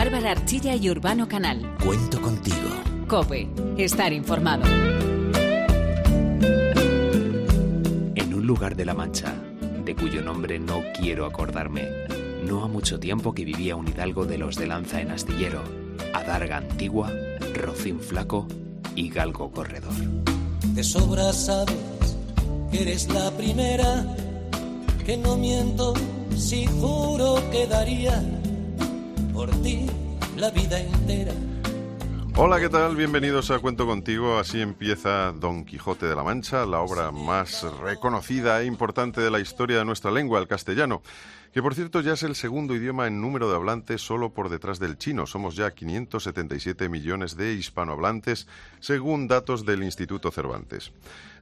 Bárbara Archilla y Urbano Canal. Cuento contigo. Cope, estar informado. En un lugar de la Mancha, de cuyo nombre no quiero acordarme, no ha mucho tiempo que vivía un hidalgo de los de Lanza en Astillero, Adarga Antigua, Rocín Flaco y Galgo Corredor. De sobra sabes que eres la primera, que no miento si juro que daría por ti la vida entera. Hola, ¿qué tal? Bienvenidos a Cuento Contigo. Así empieza Don Quijote de la Mancha, la obra más reconocida e importante de la historia de nuestra lengua, el castellano, que por cierto ya es el segundo idioma en número de hablantes solo por detrás del chino. Somos ya 577 millones de hispanohablantes, según datos del Instituto Cervantes.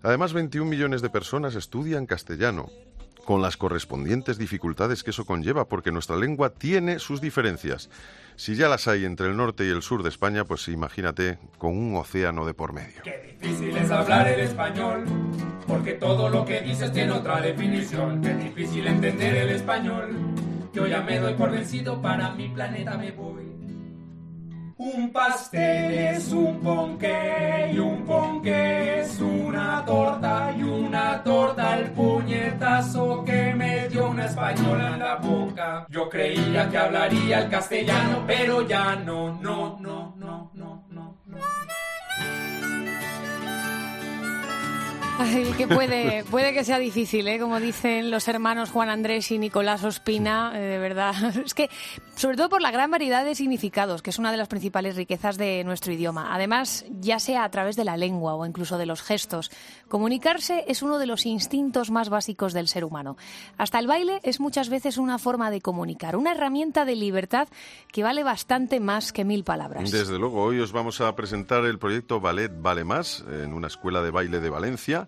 Además, 21 millones de personas estudian castellano, con las correspondientes dificultades que eso conlleva, porque nuestra lengua tiene sus diferencias. Si ya las hay entre el norte y el sur de España, pues imagínate con un océano de por medio. Qué difícil es hablar el español, porque todo lo que dices tiene otra definición. Qué difícil entender el español. Yo ya me doy por vencido, para mi planeta me voy. Un pastel es un ponqué y un ponqué es una torta y una torta el puñetazo que me dio una española en la boca. Yo creía que hablaría el castellano, pero ya no, no, no, no, no, no. no. Que puede, puede que sea difícil, ¿eh? como dicen los hermanos Juan Andrés y Nicolás Ospina, eh, de verdad. Es que, sobre todo por la gran variedad de significados, que es una de las principales riquezas de nuestro idioma. Además, ya sea a través de la lengua o incluso de los gestos, comunicarse es uno de los instintos más básicos del ser humano. Hasta el baile es muchas veces una forma de comunicar, una herramienta de libertad que vale bastante más que mil palabras. Desde luego, hoy os vamos a presentar el proyecto Ballet Vale Más en una escuela de baile de Valencia.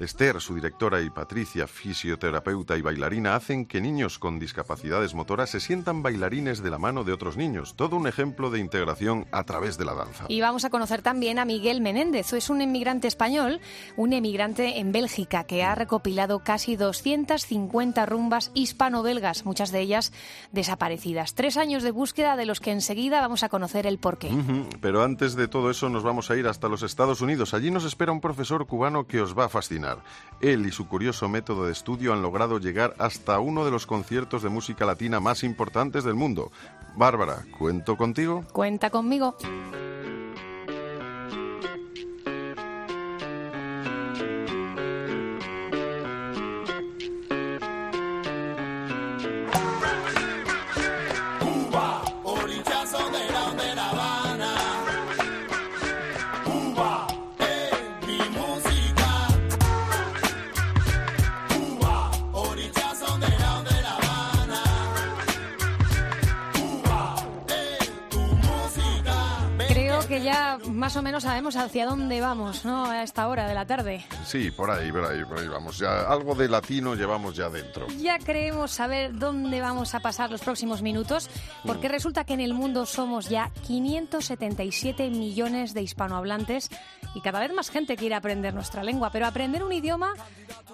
Esther, su directora, y Patricia, fisioterapeuta y bailarina, hacen que niños con discapacidades motoras se sientan bailarines de la mano de otros niños. Todo un ejemplo de integración a través de la danza. Y vamos a conocer también a Miguel Menéndez. Es un emigrante español, un emigrante en Bélgica que ha recopilado casi 250 rumbas hispano-belgas, muchas de ellas desaparecidas. Tres años de búsqueda de los que enseguida vamos a conocer el porqué. Pero antes de todo eso nos vamos a ir hasta los Estados Unidos. Allí nos espera un profesor cubano que os va a fascinar. Él y su curioso método de estudio han logrado llegar hasta uno de los conciertos de música latina más importantes del mundo. Bárbara, ¿cuento contigo? Cuenta conmigo. Que ya más o menos sabemos hacia dónde vamos, ¿no? A esta hora de la tarde. Sí, por ahí, por ahí, por ahí vamos. Ya algo de latino llevamos ya dentro. Ya creemos saber dónde vamos a pasar los próximos minutos, porque resulta que en el mundo somos ya 577 millones de hispanohablantes y cada vez más gente quiere aprender nuestra lengua, pero aprender un idioma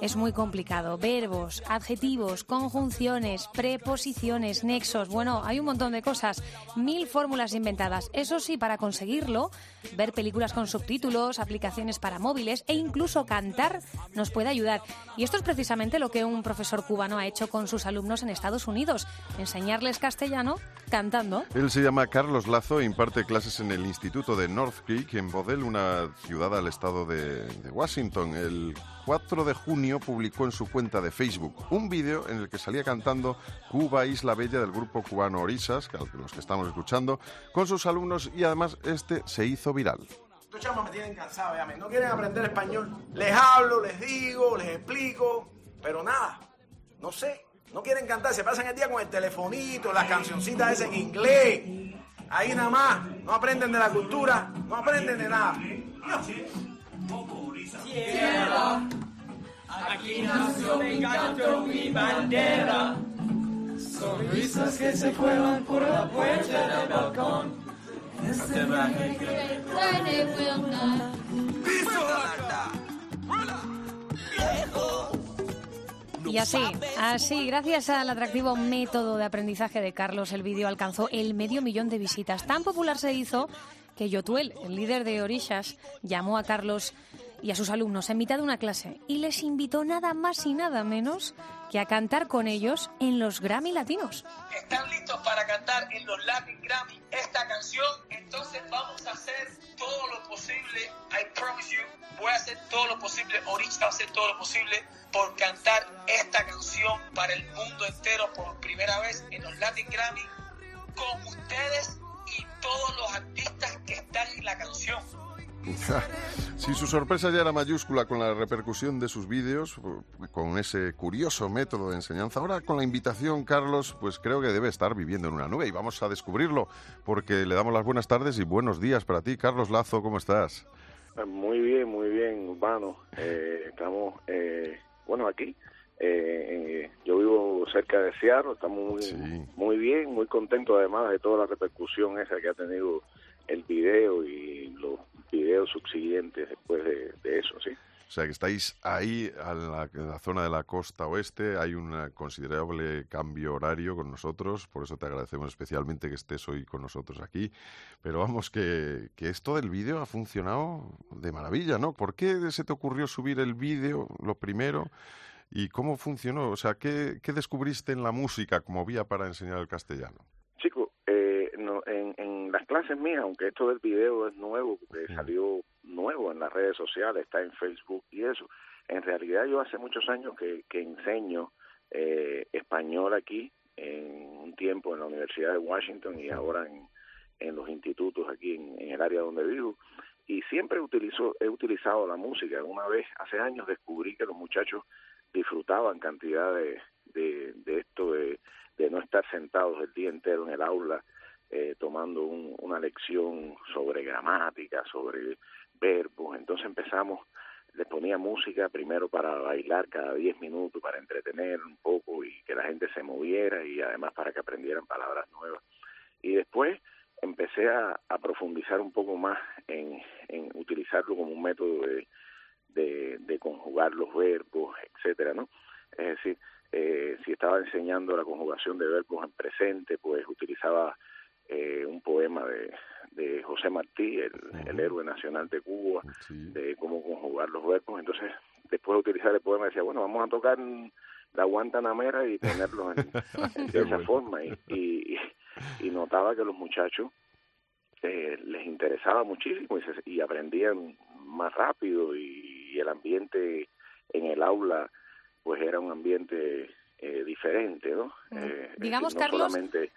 es muy complicado. Verbos, adjetivos, conjunciones, preposiciones, nexos, bueno, hay un montón de cosas, mil fórmulas inventadas. Eso sí, para conseguirlo, ver películas con subtítulos, aplicaciones para móviles e incluso cantar nos puede ayudar. Y esto es precisamente lo que un profesor cubano ha hecho con sus alumnos en Estados Unidos, enseñarles castellano cantando. Él se llama Carlos Lazo e imparte clases en el Instituto de North Creek en Bodell, una ciudad al estado de, de Washington. El 4 de junio publicó en su cuenta de Facebook un vídeo en el que salía cantando Cuba Isla Bella del grupo cubano Orisas, que los que estamos escuchando, con sus alumnos y además este se hizo viral. Estos chamos me tienen cansado, ya no quieren aprender español. Les hablo, les digo, les explico, pero nada, no sé. No quieren cantar, se pasan el día con el telefonito, las cancioncitas esas en inglés. Ahí nada más, no aprenden de la cultura, no aprenden de nada. Aquí nació mi canto, mi bandera. Sonrisas que se cuelan por la puerta del balcón. Este viaje que Y así, así, gracias al atractivo método de aprendizaje de Carlos, el vídeo alcanzó el medio millón de visitas. Tan popular se hizo que Yotuel, el líder de Orishas, llamó a Carlos y a sus alumnos en mitad de una clase y les invitó nada más y nada menos que a cantar con ellos en los Grammy Latinos. ¿Están listos para cantar en los Latin Grammy esta canción? Entonces vamos a hacer todo lo posible. I promise you, voy a hacer todo lo posible. Orishas va a hacer todo lo posible por cantar esta canción para el mundo entero por primera vez en los Latin Grammy con ustedes todos los artistas que están en la canción. Si su sorpresa ya era mayúscula con la repercusión de sus vídeos, con ese curioso método de enseñanza, ahora con la invitación, Carlos, pues creo que debe estar viviendo en una nube y vamos a descubrirlo porque le damos las buenas tardes y buenos días para ti. Carlos Lazo, ¿cómo estás? Muy bien, muy bien, Urbano. Eh, estamos, eh, bueno, aquí. Eh, yo vivo cerca de Seattle, estamos muy, muy bien, muy contentos además de toda la repercusión esa que ha tenido el video y los videos subsiguientes después de, eso, sí. O sea que estáis ahí en la, zona de la costa oeste, hay un considerable cambio horario con nosotros, por eso te agradecemos especialmente que estés hoy con nosotros aquí. Pero vamos, que, que esto del vídeo ha funcionado de maravilla, ¿no? ¿Por qué se te ocurrió subir el vídeo, lo primero? ¿Y cómo funcionó? O sea, ¿qué, qué descubriste en la música como vía para enseñar el castellano? Chico, eh, no, en, en las clases mías, aunque esto del video es nuevo, porque salió nuevo en las redes sociales, está en Facebook y eso, en realidad yo hace muchos años que, que enseño eh, español aquí, en un tiempo en la Universidad de Washington y ahora en, en los institutos aquí en, en el área donde vivo y siempre utilizo, he utilizado la música. Una vez, hace años, descubrí que los muchachos disfrutaban cantidad de, esto, de, no estar sentados el día entero en el aula eh, tomando una lección sobre gramática, sobre verbos. Entonces empezamos, les ponía música primero para bailar cada 10 minutos, para entretener un poco y que la gente se moviera y además para que aprendieran palabras nuevas. Y después empecé a, a profundizar un poco más en, en utilizarlo como un método de, de, conjugar los verbos, etcétera, ¿no? Es decir, eh, si estaba enseñando la conjugación de verbos en presente, pues utilizaba eh, un poema de, de José Martí, el, héroe nacional de Cuba, de cómo conjugar los verbos. Entonces, después de utilizar el poema, decía, bueno, vamos a tocar la guantanamera y ponerlo en, de esa forma. Y, y, y, notaba que los muchachos eh, les interesaba muchísimo y, y aprendían más rápido y y el ambiente en el aula pues era un ambiente eh, diferente, ¿no? Mm. Eh, Digamos, Carlos,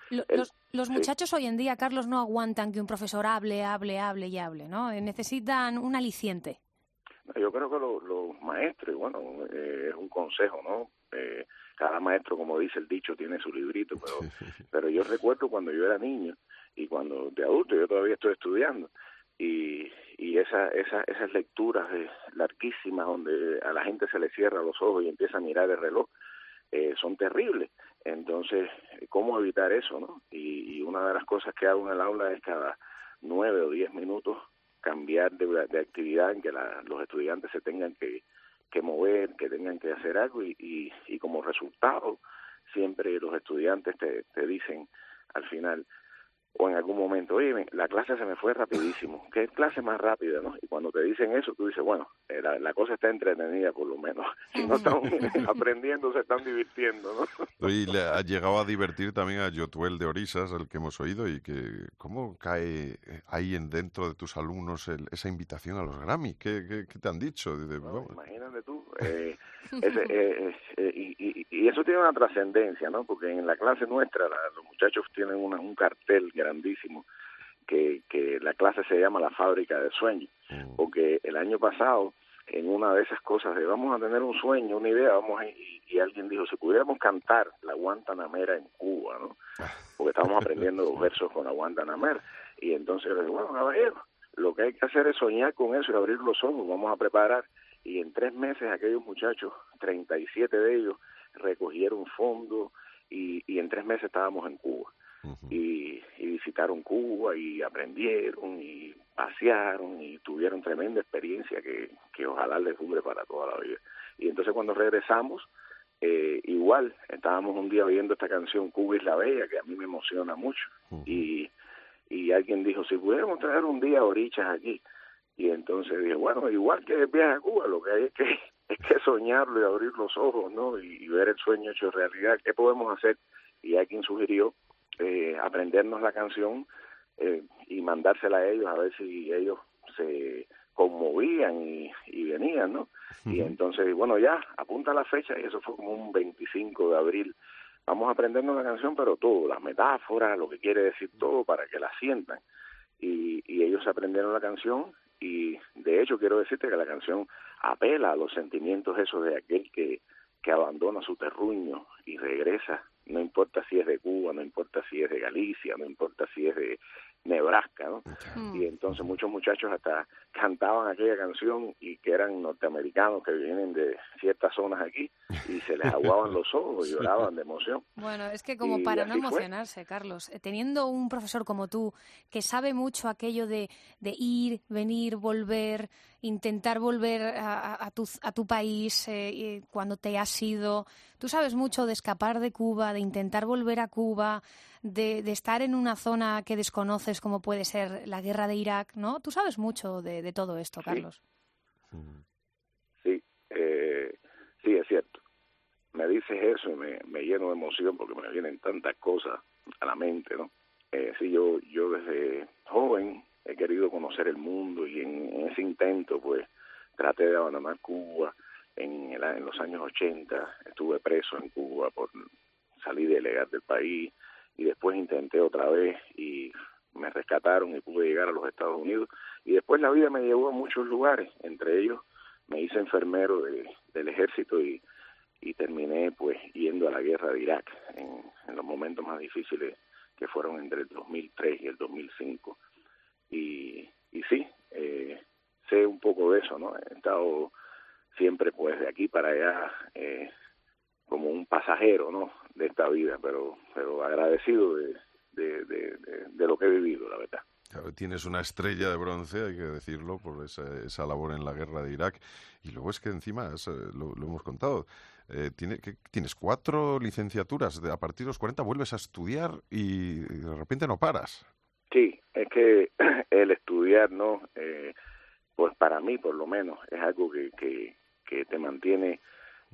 los, los muchachos hoy en día, Carlos, no aguantan que un profesor hable, hable, hable y hable, ¿no? Eh, necesitan un aliciente. Yo creo que los maestros, bueno, es un consejo, ¿no? cada maestro, como dice el dicho, tiene su librito, pero, pero yo recuerdo cuando yo era niño y cuando de adulto, yo todavía estoy estudiando, y, y esa, esa, esas lecturas de, larguísimas donde a la gente se le cierra los ojos y empieza a mirar el reloj eh, son terribles. Entonces, ¿cómo evitar eso? no y, y, una de las cosas que hago en el aula es cada nueve o diez minutos cambiar de, de actividad en que la, los estudiantes se tengan que, que mover, que tengan que hacer algo y, y, y como resultado siempre los estudiantes te, te dicen al final, o en algún momento, oye, la clase se me fue rapidísimo. ¿Qué clase más rápida, no? Y cuando te dicen eso, tú dices, bueno, eh, la, cosa está entretenida por lo menos. Si no están aprendiendo, se están divirtiendo, ¿no? Y le ha llegado a divertir también a Yotuel de Orisas, el que hemos oído, y que cómo cae ahí en dentro de tus alumnos esa invitación a los Grammy. ¿Qué, qué, te han dicho? imagínate tú. Eh, eh, y, y, eso tiene una trascendencia, ¿no? Porque en la clase nuestra los muchachos tienen un cartel grandísimo que, que la clase se llama la fábrica de sueños, mm. porque el año pasado en una de esas cosas de vamos a tener un sueño, una idea, vamos a, y, y, alguien dijo, si pudiéramos cantar la Guantanamera en Cuba, ¿no? Porque estábamos aprendiendo los versos con la Guantanamera. Y entonces yo le bueno, caballero, lo que hay que hacer es soñar con eso y abrir los ojos, vamos a preparar. Y en tres meses aquellos muchachos, 37 de ellos, recogieron fondos y, y en tres meses estábamos en Cuba. Y, visitaron Cuba y aprendieron y pasearon y tuvieron tremenda experiencia que, que ojalá les dure para toda la vida. Y entonces cuando regresamos, eh, igual estábamos un día oyendo esta canción Cuba es la Bella, que a mí me emociona mucho, y, y alguien dijo, si pudiéramos traer un día orichas aquí, y entonces dije, bueno, igual que el viaje a Cuba, lo que hay es que, es que soñarlo y abrir los ojos, ¿no? Y, ver el sueño hecho realidad, ¿qué podemos hacer? Y alguien sugirió eh, aprendernos la canción eh, y mandársela a ellos a ver si ellos se conmovían y, y venían, ¿no? Y entonces, bueno, ya, apunta la fecha y eso fue como un 25 de abril. Vamos a aprendernos la canción, pero todo, las metáforas, lo que quiere decir todo, para que la sientan. Y, y ellos aprendieron la canción y de hecho quiero decirte que la canción apela a los sentimientos esos de aquel que, que abandona su terruño y regresa, no importa si es de Cuba, no importa si es de Galicia, no importa si es de Nebraska, ¿no? Y entonces muchos muchachos hasta cantaban aquella canción y que eran norteamericanos que vienen de ciertas zonas aquí y se les aguaban los ojos y lloraban de emoción. Bueno, es que como para no emocionarse, Carlos, eh, teniendo un profesor como tú que sabe mucho aquello de, de ir, venir, volver, intentar volver a, tu, a tu país eh, cuando te has ido, tú sabes mucho de escapar de Cuba, de intentar volver a Cuba, de, de, estar en una zona que desconoces como puede ser la guerra de Irak, ¿no? Tú sabes mucho de, de todo esto, Carlos. Sí, eh, sí, es cierto. Me dices eso y me, me, lleno de emoción porque me vienen tantas cosas a la mente, ¿no? Eh, sí, yo, yo desde joven he querido conocer el mundo y en, en ese intento, pues, traté de abandonar Cuba. En, el, en los años 80 estuve preso en Cuba por salir de ilegal del país y después intenté otra vez y me rescataron y pude llegar a los Estados Unidos y después la vida me llevó a muchos lugares, entre ellos me hice enfermero de, del ejército y, terminé pues yendo a la guerra de Irak en, en los momentos más difíciles que fueron entre el 2003 y el 2005 y, y sí, eh, sé un poco de eso, ¿no? He estado siempre pues de aquí para allá eh, como un pasajero, ¿no? De esta vida, pero, pero agradecido de, de, de, de lo que he vivido, la verdad. Claro, tienes una estrella de bronce, hay que decirlo, por esa, esa, labor en la guerra de Irak. Y luego es que encima, es, lo, lo, hemos contado, eh, tiene, que, tienes cuatro licenciaturas. De, a partir de los 40 vuelves a estudiar y, y, de repente no paras. Sí, es que el estudiar, ¿no? Eh, pues para mí, por lo menos, es algo que, que, que te mantiene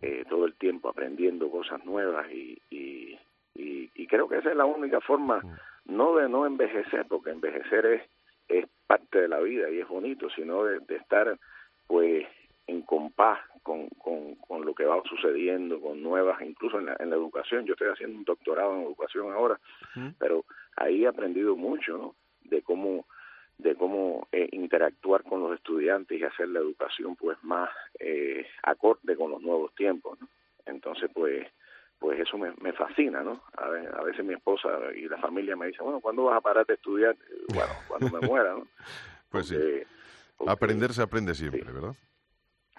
eh, todo el tiempo aprendiendo cosas nuevas y, y, y, y, creo que esa es la única forma no de no envejecer porque envejecer es es parte de la vida y es bonito sino de, de estar pues en compás con, con, con, lo que va sucediendo, con nuevas, incluso en la, en la educación. Yo estoy haciendo un doctorado en educación ahora, ¿Mm? pero ahí he aprendido mucho, ¿no? De cómo de cómo eh, interactuar con los estudiantes y hacer la educación pues más eh, acorde con los nuevos tiempos ¿no? entonces pues pues eso me, me fascina no a, ver, a, veces mi esposa y la familia me dicen bueno ¿cuándo vas a parar de estudiar? bueno cuando me muera no pues porque, sí porque, aprender se aprende siempre sí. verdad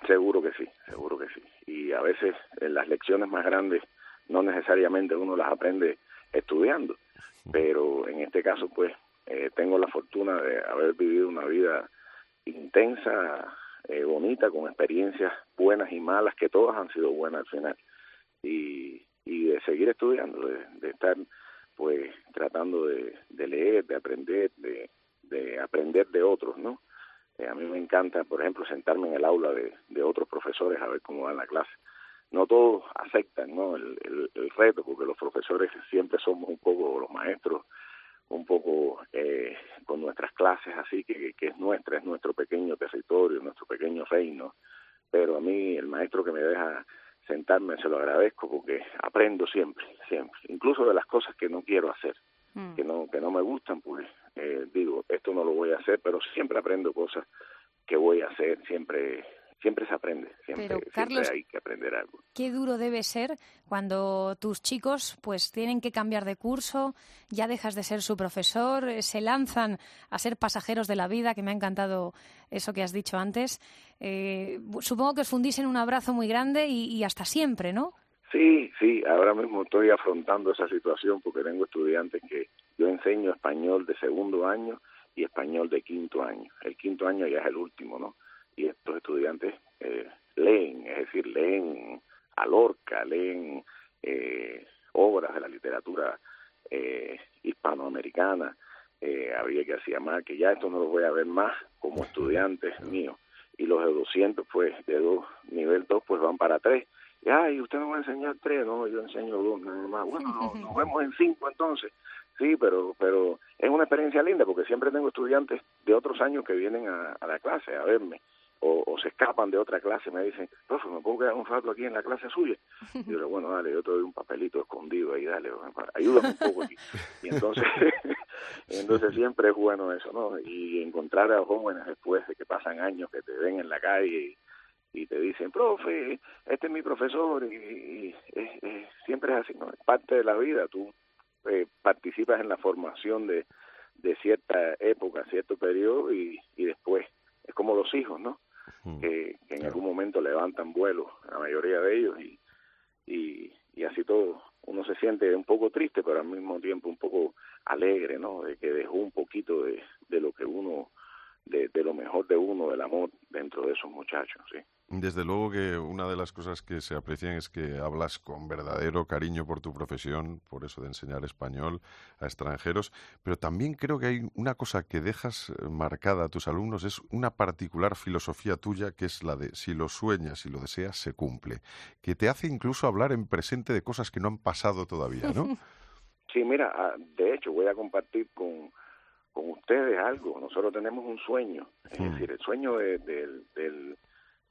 seguro que sí seguro que sí y a veces en las lecciones más grandes no necesariamente uno las aprende estudiando pero en este caso pues eh, tengo la fortuna de haber vivido una vida intensa, eh, bonita, con experiencias buenas y malas, que todas han sido buenas al final. Y, y de seguir estudiando, de, estar pues tratando de, leer, de aprender, de, de aprender de otros, ¿no? Eh, a mí me encanta, por ejemplo, sentarme en el aula de, otros profesores a ver cómo dan la clase. No todos aceptan ¿no? El reto, porque los profesores siempre somos un poco los maestros, un poco eh, con nuestras clases así que, que es nuestra, es nuestro pequeño territorio, nuestro pequeño reino, pero a mí el maestro que me deja sentarme se lo agradezco porque aprendo siempre, siempre, incluso de las cosas que no quiero hacer, mm. que no que no me gustan, pues eh, digo, esto no lo voy a hacer, pero siempre aprendo cosas que voy a hacer, siempre siempre se aprende, siempre, Pero, Carlos, siempre hay que aprender algo. Qué duro debe ser cuando tus chicos pues tienen que cambiar de curso, ya dejas de ser su profesor, eh, se lanzan a ser pasajeros de la vida, que me ha encantado eso que has dicho antes. Eh, supongo que os fundís en un abrazo muy grande y, y hasta siempre, ¿no? Sí, sí, ahora mismo estoy afrontando esa situación porque tengo estudiantes que yo enseño español de segundo año y español de quinto año. El quinto año ya es el último, ¿no? Y estos estudiantes eh, leen, es decir, leen a Lorca, leen eh, obras de la literatura eh, hispanoamericana, eh, había que hacía más, que ya esto no lo voy a ver más como estudiantes míos. Y los de 200, pues, de dos, nivel 2, pues van para 3. Y, ay, usted me va a enseñar 3, no, yo enseño 2 nada más. Bueno, nos, vemos en 5 entonces. Sí, pero, pero es una experiencia linda porque siempre tengo estudiantes de otros años que vienen a, a la clase a verme o, se escapan de otra clase y me dicen, profe, ¿me puedo quedar un rato aquí en la clase suya? Y yo digo, bueno, dale, yo te doy un papelito escondido ahí, dale, ayúdame un poco aquí. Y entonces, entonces siempre es bueno eso, ¿no? Y encontrar a jóvenes después de que pasan años que te ven en la calle y, te dicen, profe, este es mi profesor, y, siempre es así, ¿no? Es parte de la vida, tú eh, participas en la formación de, de cierta época, cierto periodo y, y después es como los hijos, ¿no? Que, en algún momento levantan vuelo, la mayoría de ellos, y, y, y así todo. Uno se siente un poco triste, pero al mismo tiempo un poco alegre, ¿no? De que dejó un poquito de, de lo que uno de, lo mejor de uno, del amor dentro de esos muchachos, sí. Desde luego que una de las cosas que se aprecian es que hablas con verdadero cariño por tu profesión, por eso de enseñar español a extranjeros, pero también creo que hay una cosa que dejas eh, marcada a tus alumnos, es una particular filosofía tuya que es la de si lo sueñas y lo deseas, se cumple, que te hace incluso hablar en presente de cosas que no han pasado todavía, ¿no? Sí, mira, ah, de hecho voy a compartir con con ustedes algo. Nosotros tenemos un sueño, es hmm. decir, el sueño del, del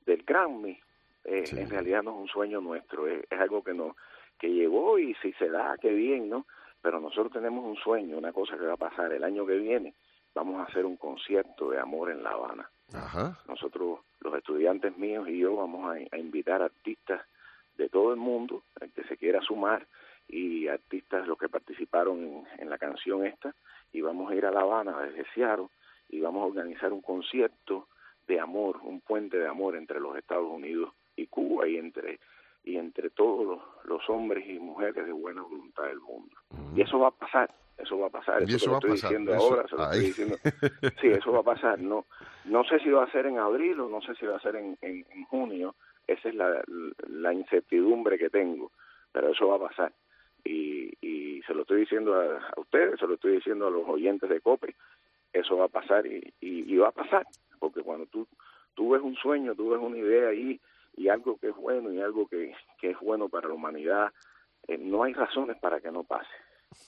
Grammy eh, en realidad no es un sueño nuestro, es, algo que nos que llegó y si se da, qué bien, ¿no? Pero nosotros tenemos un sueño, una cosa que va a pasar el año que viene, vamos a hacer un concierto de amor en La Habana. Nosotros, los estudiantes míos y yo, vamos a, a invitar artistas de todo el mundo, el que se quiera sumar, y artistas los que participaron en, la canción esta y vamos a ir a La Habana desde Seattle y vamos a organizar un concierto de amor, un puente de amor entre los Estados Unidos y Cuba y entre y entre todos los, hombres y mujeres de buena voluntad del mundo. Y eso va a pasar, eso va a pasar, eso, lo estoy diciendo ahora, se lo estoy diciendo. Sí, eso va a pasar, no no sé si va a ser en abril o no sé si va a ser en, en, en junio, esa es la, la incertidumbre que tengo, pero eso va a pasar y, y se lo estoy diciendo a, ustedes, se lo estoy diciendo a los oyentes de COPE, eso va a pasar y, y, va a pasar, porque cuando tú, tú ves un sueño, tú ves una idea ahí y algo que es bueno y algo que, que es bueno para la humanidad, eh, no hay razones para que no pase.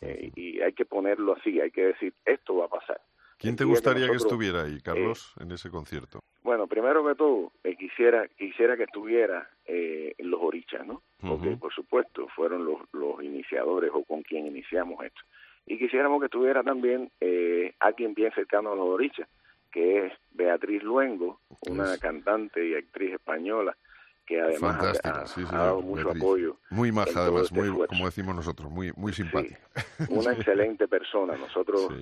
Eh, y hay que ponerlo así, hay que decir, esto va a pasar. ¿Quién te gustaría que, estuviera ahí, Carlos, eh, en ese concierto? Bueno, primero que todo, eh, quisiera quisiera que estuviera eh, los orichas, ¿no? Porque, por supuesto, fueron los, los iniciadores o con quien iniciamos esto. Y quisiéramos que estuviera también eh, alguien bien cercano a los orichas, que es Beatriz Luengo, una cantante y actriz española que además ha, dado mucho apoyo. Muy maja, además, este muy, como decimos nosotros, muy, muy simpática. una excelente persona. Nosotros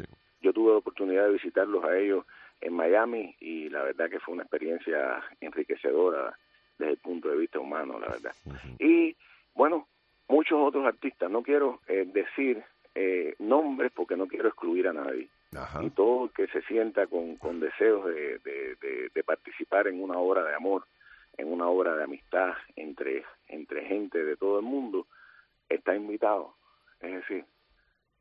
yo tuve la oportunidad de visitarlos a ellos en Miami y la verdad que fue una experiencia enriquecedora desde el punto de vista humano, la verdad. Y bueno, muchos otros artistas, no quiero eh, decir eh, nombres porque no quiero excluir a nadie. Y todo el que se sienta con, con deseos de, de, de, participar en una obra de amor, en una obra de amistad entre, entre gente de todo el mundo, está invitado. Es decir,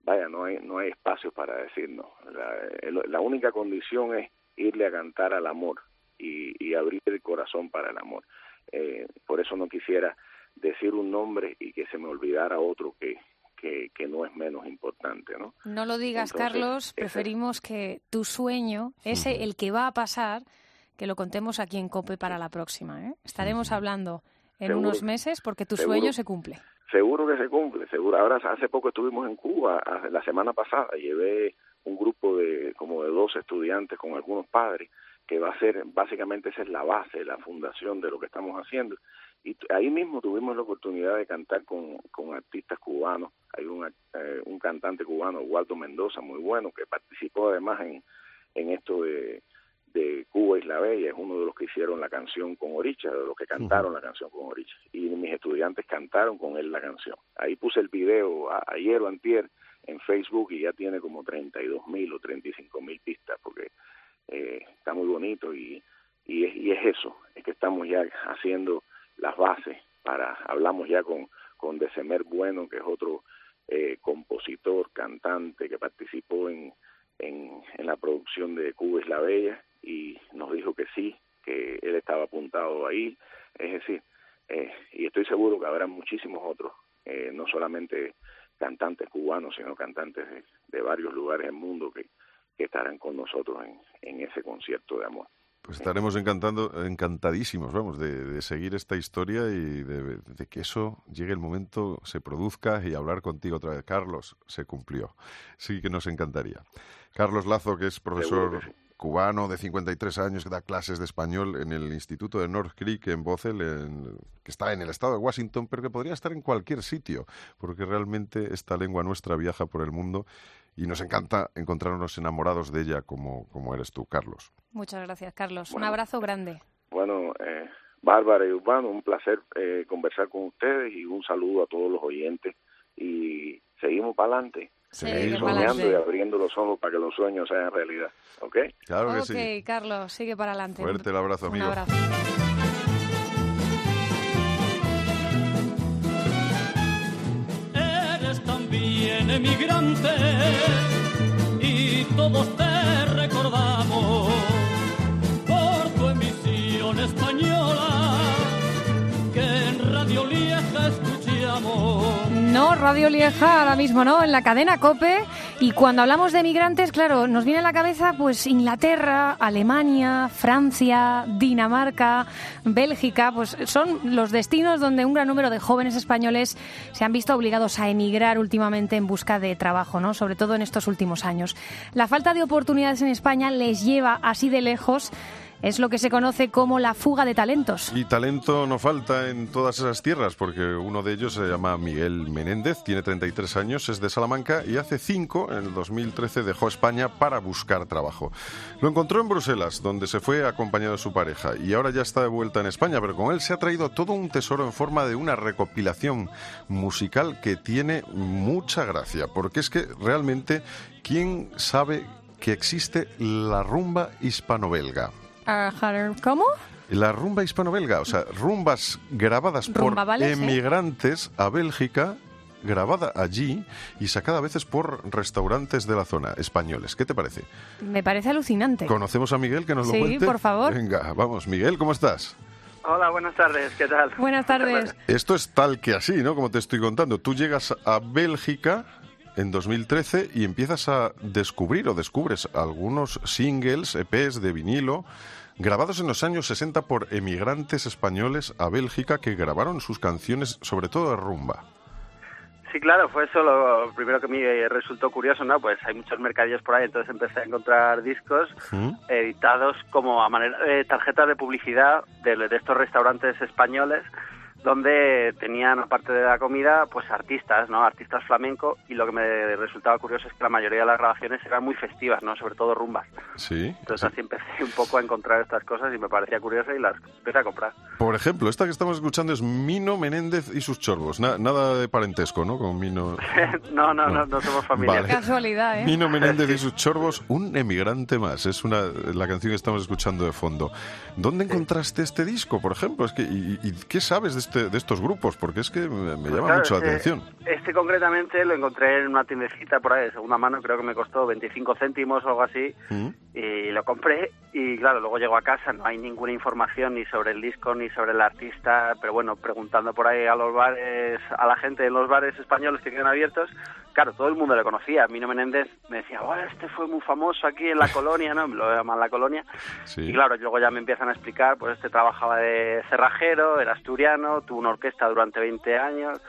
vaya, no hay, no hay espacio para decirnos. La, la única condición es irle a cantar al amor y, y abrir el corazón para el amor. Eh, por eso no quisiera decir un nombre y que se me olvidara otro que, que, que no es menos importante, ¿no? No lo digas, Carlos. Preferimos que tu sueño, ese, el que va a pasar, que lo contemos aquí en COPE para la próxima. ¿eh? Estaremos hablando en unos meses porque tu sueño se cumple. Seguro que se cumple, seguro. Ahora hace poco estuvimos en Cuba, la semana pasada llevé un grupo de como de dos estudiantes con algunos padres que va a ser básicamente esa es la base, la fundación de lo que estamos haciendo. Y ahí mismo tuvimos la oportunidad de cantar con, con artistas cubanos. Hay un, eh, un cantante cubano, Waldo Mendoza, muy bueno, que participó además en, en esto de, de Cuba Isla Bella, es uno de los que hicieron la canción con Oricha, de los que cantaron la canción con Oricha. Y mis estudiantes cantaron con él la canción. Ahí puse el video ayer o antier en Facebook y ya tiene como 32 mil o 35 mil pistas porque eh, está muy bonito y, y, es, y es eso, es que estamos ya haciendo las bases para hablamos ya con con Desemer Bueno, que es otro eh, compositor, cantante que participó en, en, la producción de Cuba es la Bella y nos dijo que sí, que él estaba apuntado ahí. Es decir, eh, y estoy seguro que habrá muchísimos otros, eh, no solamente cantantes cubanos, sino cantantes de, de varios lugares del mundo que, que estarán con nosotros en, en ese concierto de amor. Pues estaremos encantando, encantadísimos, vamos, de, de seguir esta historia y de, de, que eso llegue el momento, se produzca y hablar contigo otra vez. Carlos, se cumplió. Sí que nos encantaría. Carlos Lazo, que es profesor sí. cubano de 53 años que da clases de español en el Instituto de North Creek en Bothell, en- que está en el estado de Washington, pero que podría estar en cualquier sitio, porque realmente esta lengua nuestra viaja por el mundo y nos encanta encontrarnos enamorados de ella como, como eres tú, Carlos. Muchas gracias, Carlos. Un Bueno. abrazo grande. Bueno, eh, Bárbara y Urbano, un placer eh, conversar con ustedes y un saludo a todos los oyentes. Y seguimos para adelante, Sigue soñando y abriendo los ojos para que los sueños sean realidad. ¿Ok? Claro que Ok, sí. Carlos, sigue para adelante. Fuerte el abrazo, Un amigo. abrazo. Emigrante y todos te recordamos por tu emisión española que en Radio Lieja escuchamos. No, Radio Lieja ahora mismo no, en la cadena COPE. Y cuando hablamos de migrantes, claro, nos viene a la cabeza pues Inglaterra, Alemania, Francia, Dinamarca, Bélgica, pues son los destinos donde un gran número de jóvenes españoles se han visto obligados a emigrar últimamente en busca de trabajo, ¿no? Sobre todo en estos últimos años. La falta de oportunidades en España les lleva así de lejos es lo que se conoce como la fuga de talentos. Y talento no falta en todas esas tierras, porque uno de ellos se llama Miguel Menéndez, tiene 33 años, es de Salamanca y hace cinco, en el 2013, dejó España para buscar trabajo. Lo encontró en Bruselas, donde se fue acompañado de su pareja, y ahora ya está de vuelta en España, pero con él se ha traído todo un tesoro en forma de una recopilación musical que tiene mucha gracia, porque es que realmente, ¿quién sabe que existe la rumba hispano-belga? ¿Cómo? La rumba hispano-belga, o sea, rumbas grabadas Rumba por vales, ¿eh? emigrantes a Bélgica, grabada allí y sacada a veces por restaurantes de la zona españoles. ¿Qué te parece? Me parece alucinante. ¿Conocemos a Miguel que nos lo Sí, cuente? por favor. Venga, vamos, Miguel, ¿cómo estás? Hola, buenas tardes, ¿qué tal? Buenas tardes. Esto es tal que así, ¿no? Como te estoy contando. Tú llegas a Bélgica en 2013 y empiezas a descubrir o descubres algunos singles, EPs de vinilo, grabados en los años 60 por emigrantes españoles a Bélgica que grabaron sus canciones, sobre todo de rumba. Sí, claro, fue eso lo primero que me resultó curioso, ¿no? Pues hay muchos mercadillos por ahí, entonces empecé a encontrar discos ¿Mm? editados como a manera de tarjetas de publicidad de, de estos restaurantes españoles donde tenían, aparte de la comida, pues artistas, ¿no? Artistas flamenco y lo que me resultaba curioso es que la mayoría de las grabaciones eran muy festivas, ¿no? Sobre todo rumbas. Sí. Entonces así empecé un poco a encontrar estas cosas y me parecía curioso y las empecé a comprar. Por ejemplo, esta que estamos escuchando es Mino Menéndez y sus chorbos. Na- nada de parentesco, ¿no? Con Mino. no, no, no, no somos familia. Vale. Casualidad, ¿eh? Mino Menéndez y sus chorbos, un emigrante más. Es una la canción que estamos escuchando de fondo. ¿Dónde encontraste este disco, por ejemplo? Es que, y, y qué sabes de, este, de estos grupos? Porque es que me, me llama Claro, mucho la este- atención. Este concretamente lo encontré en una tiendecita por ahí de segunda mano, creo que me costó 25 céntimos o algo así, ¿Mm? y lo compré y claro, luego llego a casa, no hay ninguna información ni sobre el disco ni sobre el artista, pero bueno, preguntando por ahí a los bares, a la gente en los bares españoles que quedan abiertos, claro, todo el mundo le conocía. Mino Menéndez me decía, "Oh, este fue muy famoso aquí en la colonia, ¿no? Me lo llaman la colonia. Sí. Y claro, luego ya me empiezan a explicar, pues este trabajaba de cerrajero, era asturiano, tuvo una orquesta durante 20 años,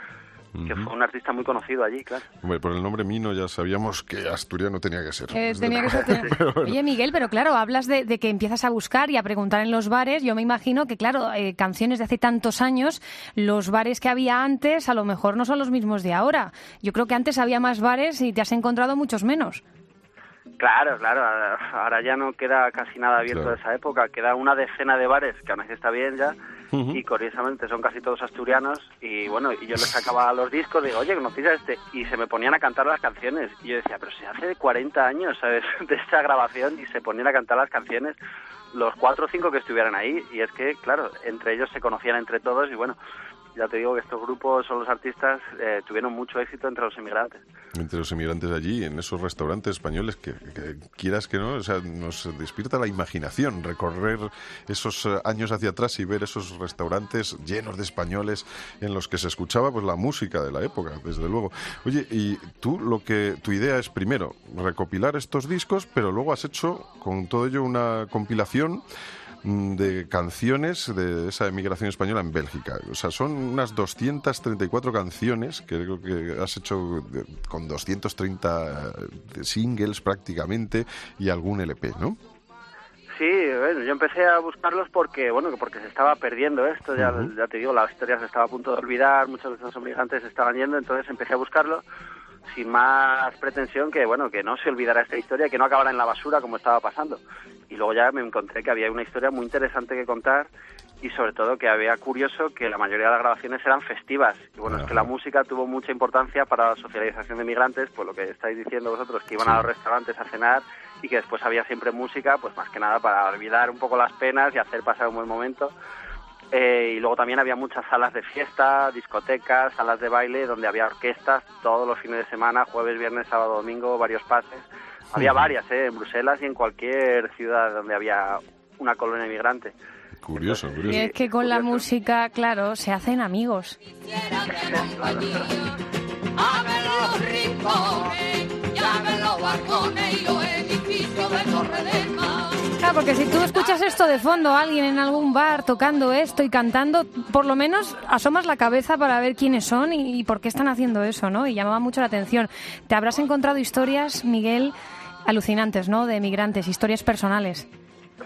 que fue un artista muy conocido allí, claro. Hombre, por el nombre Mino ya sabíamos que asturiano tenía que ser. Eh, tenía que ser- bueno. Oye, Miguel, pero claro, hablas de, de que empiezas a buscar y a preguntar en los bares. Yo me imagino que, claro, eh, canciones de hace tantos años, los bares que había antes a lo mejor no son los mismos de ahora. Yo creo que antes había más bares y te has encontrado muchos menos. Claro, claro, ahora ya no queda casi nada abierto Claro. de esa época, queda una decena de bares, que aún así está bien ya, y curiosamente son casi todos asturianos, y bueno, y yo les sacaba los discos, digo, oye, ¿conocéis a este? Y se me ponían a cantar las canciones, y yo decía, pero se hace 40 años, ¿sabes?, de esta grabación, y se ponían a cantar las canciones los cuatro o cinco que estuvieran ahí, y es que, claro, entre ellos se conocían entre todos, y bueno, ya te digo que estos grupos o los artistas eh, tuvieron mucho éxito entre los inmigrantes. Entre los inmigrantes allí, en esos restaurantes españoles, que, que quieras que no, o sea, nos despierta la imaginación recorrer esos eh, años hacia atrás y ver esos restaurantes llenos de españoles en los que se escuchaba pues la música de la época, desde luego. Oye, y tú lo que tu idea es primero recopilar estos discos, pero luego has hecho con todo ello una compilación de canciones de esa emigración española en Bélgica. O sea, son unas 234 canciones que creo que has hecho con 230 singles prácticamente y algún LP, ¿no? Sí, bueno, yo empecé a buscarlos porque, bueno, que porque se estaba perdiendo esto, ya, te digo, la historia se estaba a punto de olvidar, muchos de esos inmigrantes se estaban yendo, entonces empecé a buscarlo sin más pretensión que, bueno, que no se olvidara esta historia, que no acabara en la basura como estaba pasando. Y luego ya me encontré que había una historia muy interesante que contar y sobre todo que había curioso que la mayoría de las grabaciones eran festivas. Y bueno, es que la música tuvo mucha importancia para la socialización de migrantes, pues lo que estáis diciendo vosotros, que iban a los restaurantes a cenar y que después había siempre música, pues más que nada para olvidar un poco las penas y hacer pasar un buen momento. Eh, y luego también había muchas salas de fiesta, discotecas, salas de baile, donde había orquestas todos los fines de semana, jueves, viernes, sábado, domingo, varios pases. Había varias, ¿eh? en Bruselas y en cualquier ciudad donde había una colonia migrante. Curioso, Y curioso. es que con la música, claro, se hacen amigos. Abre los rincones, llame los balcones y los edificios de Torre del Mar. Porque si tú escuchas esto de fondo, alguien en algún bar tocando esto y cantando, por lo menos asomas la cabeza para ver quiénes son y, y por qué están haciendo eso, ¿no? Y llamaba mucho la atención. Te habrás encontrado historias, Miguel, alucinantes, ¿no? De migrantes, historias personales.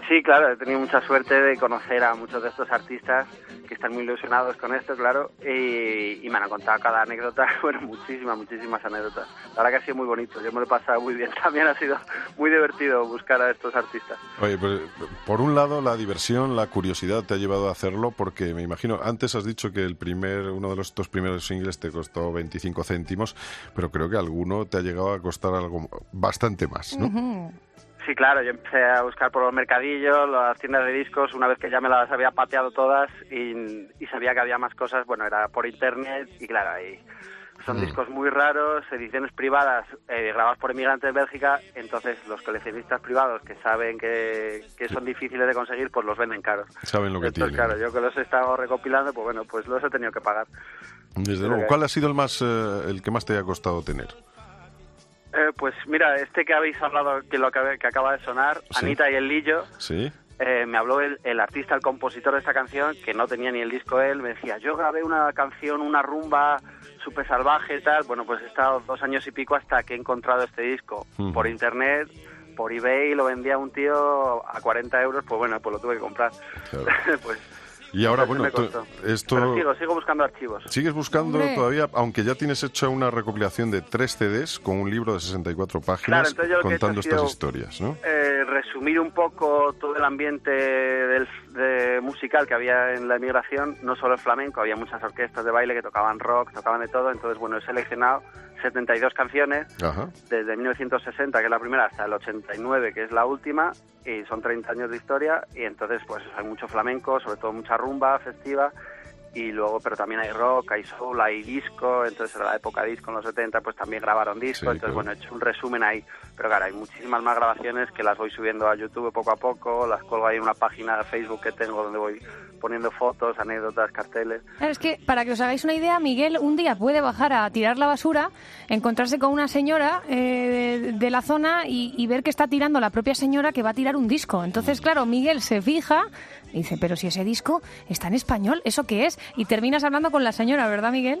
Sí, claro, he tenido mucha suerte de conocer a muchos de estos artistas que están muy ilusionados con esto, claro, y, y me han contado cada anécdota, bueno, muchísimas, muchísimas anécdotas. La verdad que ha sido muy bonito, yo me lo he pasado muy bien, también ha sido muy divertido buscar a estos artistas. Oye, pues, por un lado la diversión, la curiosidad te ha llevado a hacerlo porque me imagino, antes has dicho que el primer, uno de los dos primeros singles te costó 25 céntimos, pero creo que alguno te ha llegado a costar algo bastante más, ¿no? Sí, claro, yo empecé a buscar por los mercadillos, las tiendas de discos, una vez que ya me las había pateado todas y, y sabía que había más cosas, bueno, era por internet y claro, ahí son Mm. discos muy raros, ediciones privadas eh, grabadas por inmigrantes de Bélgica, entonces los coleccionistas privados que saben que, que son difíciles de conseguir, pues los venden caros. Saben lo que Entonces, tienen. claro, yo que los he estado recopilando, pues bueno, pues los he tenido que pagar. Desde Creo luego. que- ¿Cuál ha sido el más, eh, el que más te haya costado tener? Eh, pues mira, este que habéis hablado, que lo acaba- que acaba de sonar, Sí. Anita y el Lillo, ¿Sí? eh, me habló el, el artista, el compositor de esta canción, que no tenía ni el disco él, me decía, yo grabé una canción, una rumba súper salvaje y tal. Bueno, pues he estado dos años y pico hasta que he encontrado este disco por internet, por eBay, lo vendía un tío a 40 euros, pues bueno, pues lo tuve que comprar. Claro. pues Y ahora, bueno, me tú- costó. esto... Pero sigo, sigo buscando archivos. Sigues buscando Hombre. todavía, aunque ya tienes hecha una recopilación de tres CDs con un libro de 64 Claro, páginas yo he hecho contando sido, estas historias, ¿no? eh, resumir un poco todo el ambiente del, de musical que había en la emigración, no solo el flamenco, había muchas orquestas de baile que tocaban rock, tocaban de todo, entonces bueno, he seleccionado 72 canciones Ajá. desde 1960, que es la primera, hasta el 89, que es la última, y son 30 años de historia, y entonces pues hay mucho flamenco, sobre todo mucha rumba festiva, y luego, pero también hay rock, hay soul, hay disco, entonces en la época disco, en los 70, pues también grabaron disco, Sí, entonces claro. bueno, he hecho un resumen ahí, pero claro, hay muchísimas más grabaciones que las voy subiendo a YouTube poco a poco, las colgo ahí en una página de Facebook que tengo donde voy poniendo fotos, anécdotas, carteles. Claro, Es que, para que os hagáis una idea, Miguel un día puede bajar a tirar la basura, encontrarse con una señora eh, de, de la zona y, y ver que está tirando la propia señora que va a tirar un disco. Entonces, claro, Miguel se fija y dice, pero si ese disco está en español, ¿eso qué es? Y terminas hablando con la señora, ¿verdad, Miguel?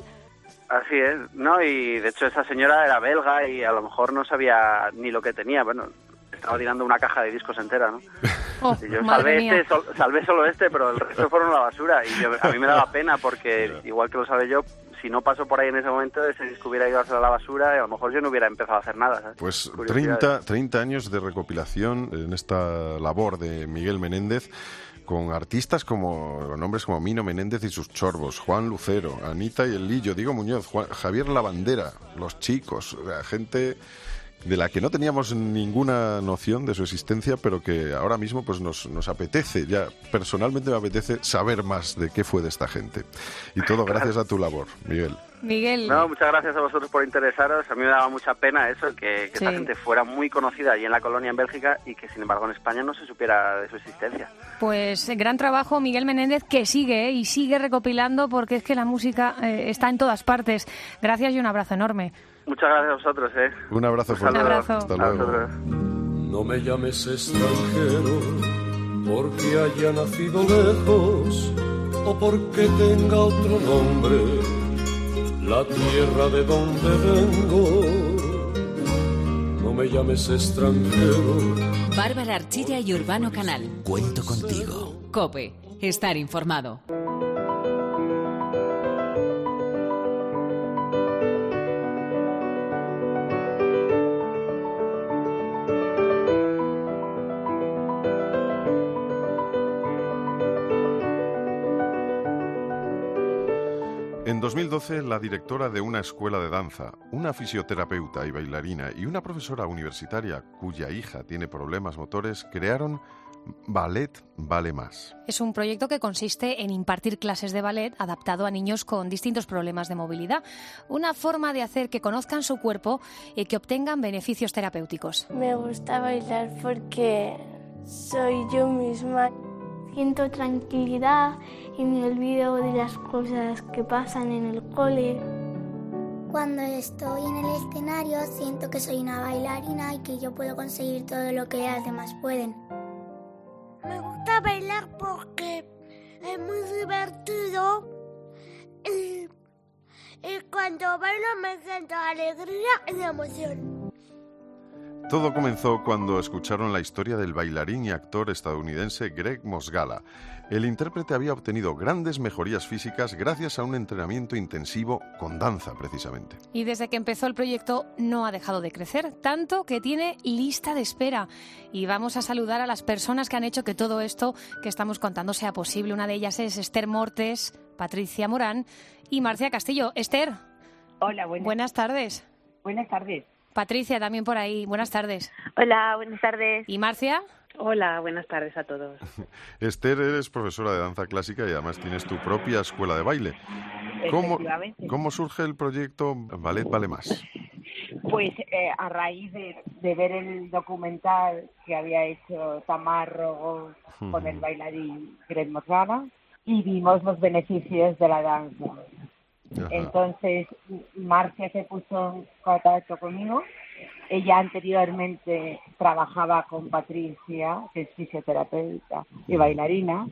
Así es, ¿no? Y de hecho esa señora era belga y a lo mejor no sabía ni lo que tenía, bueno, estaba tirando una caja de discos entera, ¿no? Oh, Y yo salvé, este, sol- salvé solo este, pero el resto fueron a la basura. Y yo- a mí me daba pena porque, igual que lo sabe yo, si no paso por ahí en ese momento, ese disco hubiera ido a hacer a la basura y a lo mejor yo no hubiera empezado a hacer nada. ¿sabes? Pues Curiosidades. 30, 30 años de recopilación en esta labor de Miguel Menéndez con artistas como con nombres como Mino Menéndez y sus chorbos, Juan Lucero, Anita y el Lillo, Diego Muñoz, Juan- Javier Lavandera, Los Chicos, sea, gente de la que no teníamos ninguna noción de su existencia, pero que ahora mismo pues nos, nos apetece, ya personalmente me apetece saber más de qué fue de esta gente. Y todo gracias a tu labor, Miguel. Miguel. No, muchas gracias a vosotros por interesaros. A mí me daba mucha pena eso, que, que esta gente fuera muy conocida allí en la colonia en Bélgica y que sin embargo en España no se supiera de su existencia. Pues eh, gran trabajo, Miguel Menéndez, que sigue ¿eh? y sigue recopilando porque es que la música eh, está en todas partes. Gracias y un abrazo enorme. Muchas gracias a vosotros, ¿eh? Un abrazo Un fuerte. saludo. abrazo. Hasta A luego. vosotros. No me llames extranjero porque haya nacido lejos o porque tenga otro nombre, la tierra de donde vengo. No me llames extranjero. Bárbara Archilla y Urbano Canal. Cuento contigo. Cope. Estar informado. En 2012, la directora de una escuela de danza, una fisioterapeuta y bailarina y una profesora universitaria cuya hija tiene problemas motores crearon Ballet Vale Más. Es un proyecto que consiste en impartir clases de ballet adaptado a niños con distintos problemas de movilidad. Una forma de hacer que conozcan su cuerpo y que obtengan beneficios terapéuticos. Me gusta bailar porque soy yo misma. Siento tranquilidad y me olvido de las cosas que pasan en el cole. Cuando estoy en el escenario siento que soy una bailarina y que yo puedo conseguir todo lo que las demás pueden. Me gusta bailar porque es muy divertido y, y cuando bailo me siento alegría y emoción. Todo comenzó cuando escucharon la historia del bailarín y actor estadounidense Greg Mosgala. El intérprete había obtenido grandes mejorías físicas gracias a un entrenamiento intensivo con danza, precisamente. Y desde que empezó el proyecto no ha dejado de crecer, tanto que tiene lista de espera. Y vamos a saludar a las personas que han hecho que todo esto que estamos contando sea posible. Una de ellas es Esther Mortes, Patricia Morán y Marcia Castillo. Esther. Hola, buenas. Buenas tardes. Buenas tardes. Patricia también por ahí. Buenas tardes. Hola, buenas tardes. ¿Y Marcia? Hola, buenas tardes a todos. Esther, eres profesora de danza clásica y además tienes tu propia escuela de baile. ¿Cómo, surge el proyecto Ballet Vale Más? Pues eh, a raíz de, de ver el documental que había hecho Tamar Rogo con el bailarín Greg Mosgana y vimos los beneficios de la danza. Entonces, Marcia se puso en contacto conmigo. Ella anteriormente trabajaba con Patricia, que es fisioterapeuta y bailarina,